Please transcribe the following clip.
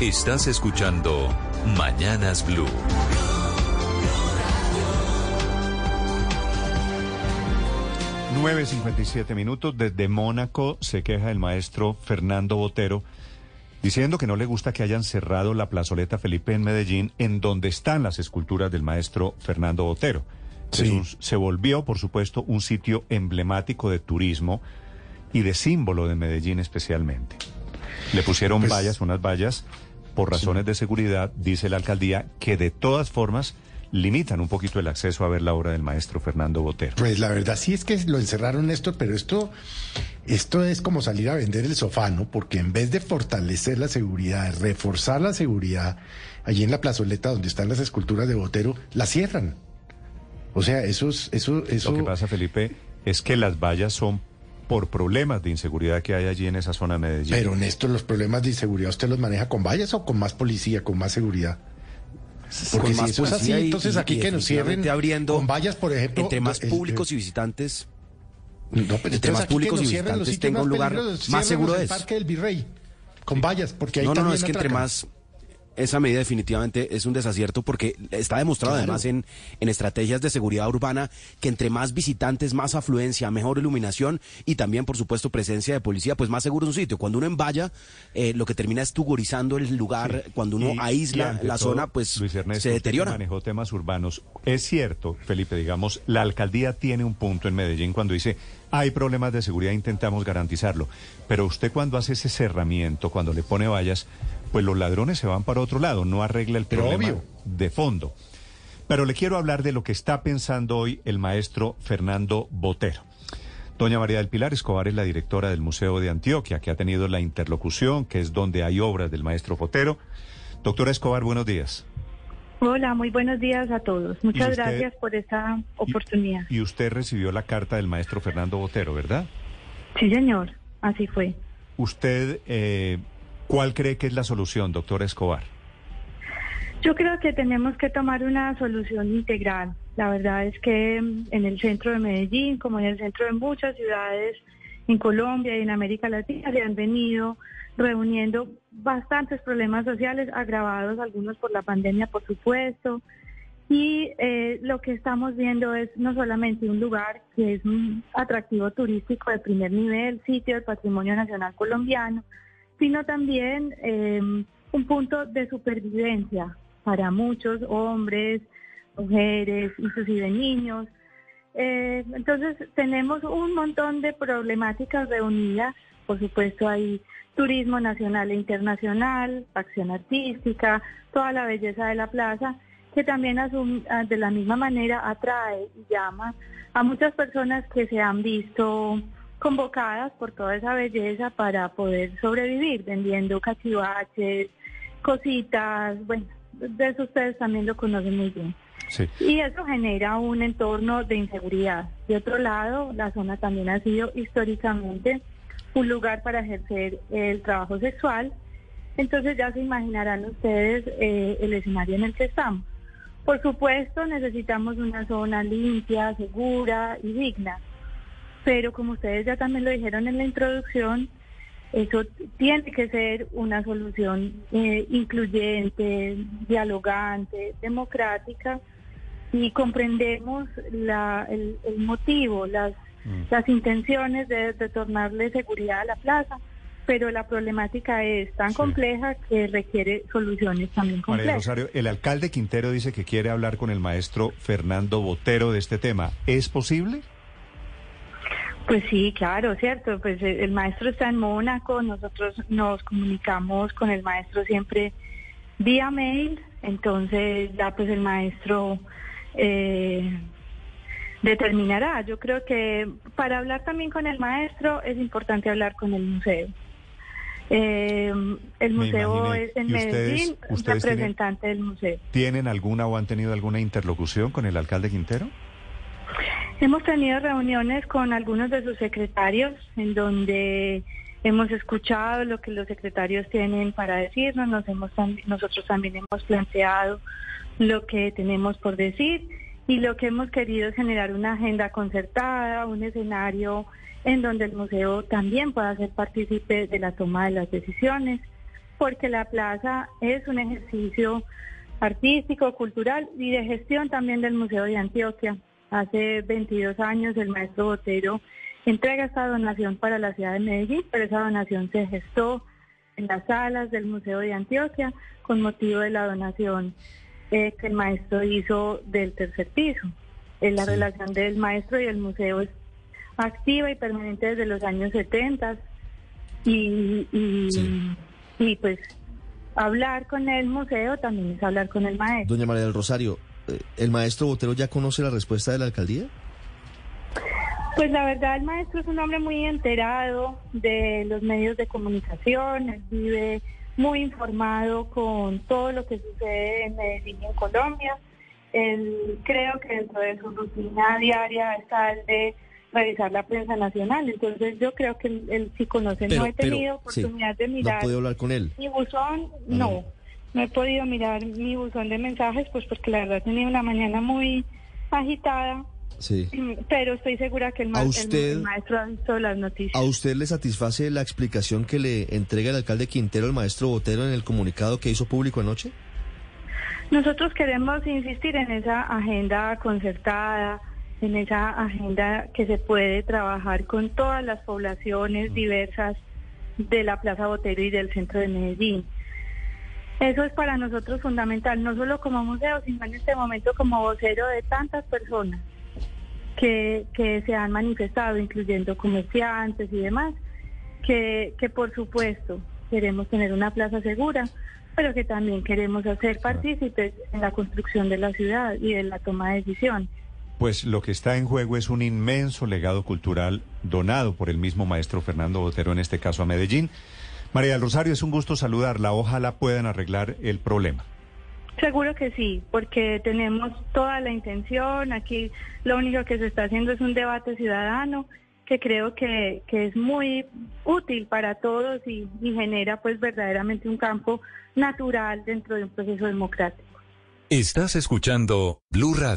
Estás escuchando Mañanas Blue. 9.57 minutos. Desde Mónaco se queja el maestro Fernando Botero diciendo que no le gusta que hayan cerrado la plazoleta Felipe en Medellín, en donde están las esculturas del maestro Fernando Botero. se volvió, por supuesto, un sitio emblemático de turismo y de símbolo de Medellín especialmente. Le pusieron Pues- vallas, unas vallas, por razones de seguridad, dice la alcaldía, que de todas formas limitan un poquito el acceso a ver la obra del maestro Fernando Botero. Pues la verdad sí es que lo encerraron esto, pero esto, esto es como salir a vender el sofá, ¿no? Porque en vez de fortalecer la seguridad, reforzar la seguridad, allí en la plazoleta donde están las esculturas de Botero, la cierran. O sea, eso es, eso, eso. Lo que pasa, Felipe, es que las vallas son por problemas de inseguridad que hay allí en esa zona de Medellín. Pero Néstor, los problemas de inseguridad, ¿usted los maneja con vallas o con más policía, con más seguridad? Porque Con si más eso es así, y- entonces y- aquí y que nos cierren abriendo con vallas, por ejemplo. entre más el- públicos el- y visitantes, No, pero entre más públicos y visitantes tenga un lugar más seguro el es. Parque del Virrey, con vallas, porque ahí no, no, no, es que entre más esa medida definitivamente es un desacierto porque está demostrado Claro. además en, en estrategias de seguridad urbana que entre más visitantes, más afluencia, mejor iluminación y también, por supuesto, presencia de policía, pues más seguro es un sitio. Cuando uno envalla, eh, lo que termina es tugurizando el lugar. Cuando uno Y- aísla la todo, zona, pues Luis Ernesto, se deteriora. manejó temas urbanos. Es cierto, Felipe, digamos, la alcaldía tiene un punto en Medellín cuando dice hay problemas de seguridad, intentamos garantizarlo. Pero usted cuando hace ese cerramiento, cuando le pone vallas, pues los ladrones se van para otro lado, no arregla el problema obvio. de fondo. Pero le quiero hablar de lo que está pensando hoy el maestro Fernando Botero. Doña María del Pilar Escobar es la directora del Museo de Antioquia, que ha tenido la interlocución, que es donde hay obras del maestro Botero. Doctora Escobar, buenos días. Hola, muy buenos días a todos. ¿Y Muchas usted- gracias por esta oportunidad. Y usted recibió la carta del maestro Fernando Botero, ¿verdad? Sí, señor, así fue. ¿Usted eh, cuál cree que es la solución, doctora Escobar? Yo creo que tenemos que tomar una solución integral. La verdad es que mm, en el centro de Medellín, como en el centro de muchas ciudades en Colombia y en América Latina, se han venido reuniendo bastantes problemas sociales agravados, algunos por la pandemia, por supuesto. Y eh, lo que estamos viendo es no solamente un lugar que es un atractivo turístico de primer nivel, sitio del patrimonio nacional colombiano, sino también eh, un punto de supervivencia para muchos hombres, mujeres, inclusive niños. Eh, entonces tenemos un montón de problemáticas reunidas. Por supuesto hay turismo nacional e internacional, acción artística, toda la belleza de la plaza, que también ah, de la misma manera atrae y llama a muchas personas que se han visto convocadas por toda esa belleza para poder sobrevivir, vendiendo cachivaches, cositas, bueno, de eso ustedes también lo conocen muy bien. Sí. Y eso genera un entorno de inseguridad. De otro lado, la zona también ha sido históricamente un lugar para ejercer el trabajo sexual. Entonces ya se imaginarán ustedes eh, el escenario en el que estamos. Por supuesto, necesitamos una zona limpia, segura y digna. Pero como ustedes ya también lo dijeron en la introducción, eso tiene que ser una solución eh, incluyente, dialogante, democrática y comprendemos la- el, el motivo, las, las intenciones de retornarle seguridad a la plaza, pero la problemática es tan Sí. compleja que requiere soluciones también María complejas. Rosario, el alcalde Quintero dice que quiere hablar con el maestro Fernando Botero de este tema. ¿Es posible? Pues sí, claro, cierto. Pues eh, el maestro está en Mónaco, nosotros nos comunicamos con el maestro siempre vía mail, entonces ya pues el maestro eh, determinará. Yo creo que para hablar también con el maestro es importante hablar con el museo. Eh, el museo es en ¿Y ustedes- Medellín, ustedes tienen- representante del museo. ¿Tienen alguna o han tenido alguna interlocución con el alcalde Quintero? Hemos tenido reuniones con algunos de sus secretarios en donde hemos escuchado lo que los secretarios tienen para decirnos, nosotros también hemos planteado lo que tenemos por decir y lo que hemos querido es generar una agenda concertada, un escenario en donde el museo también pueda ser partícipe de la toma de las decisiones. porque la plaza es un ejercicio artístico, cultural y de gestión también del Museo de Antioquia. Hace 22 años el maestro Botero entrega esta donación para la ciudad de Medellín, pero esa donación se gestó en las salas del Museo de Antioquia con motivo de la donación eh, que el maestro hizo del tercer piso. Eh, la relación del maestro y el museo es activa y permanente desde los años 70 y, y, y pues hablar con el museo también es hablar con el maestro. Doña María del Rosario, ¿el maestro Botero ya conoce la respuesta de la alcaldía? Pues la verdad el maestro es un hombre muy enterado de los medios de comunicación, él vive muy informado con todo lo que sucede en Medellín y en Colombia. Él creo que dentro de su rutina diaria está el de revisar la prensa nacional. Entonces yo creo que él, sí conoce. no he tenido oportunidad de mirar. ¿No podido hablar con él? Mi buzón, no. no. He podido mirar mi buzón de mensajes, pues porque la verdad tenía una mañana muy agitada. Sí. Pero estoy segura que el, el, maestro ha visto las noticias. ¿A usted le satisface la explicación que le entrega el alcalde Quintero al maestro Botero en el comunicado que hizo público anoche? Nosotros queremos insistir en esa agenda concertada, en esa agenda que se puede trabajar con todas las poblaciones diversas de la Plaza Botero y del centro de Medellín. Eso es para nosotros fundamental, no solo como museo, sino en este momento como vocero de tantas personas que, que se han manifestado, incluyendo comerciantes y demás, que, que por supuesto queremos tener una plaza segura, pero que también queremos hacer partícipes en la construcción de la ciudad y de la toma de decisión. Pues lo que está en juego es un inmenso legado cultural donado por el mismo maestro Fernando Botero, en este caso a Medellín. María del Rosario, es un gusto saludarla. Ojalá puedan arreglar el problema. Seguro que sí, porque tenemos toda la intención. Aquí lo único que se está haciendo es un debate ciudadano que creo que, que es muy útil para todos y, y genera pues verdaderamente un campo natural dentro de un proceso democrático. Estás escuchando Blue Radio.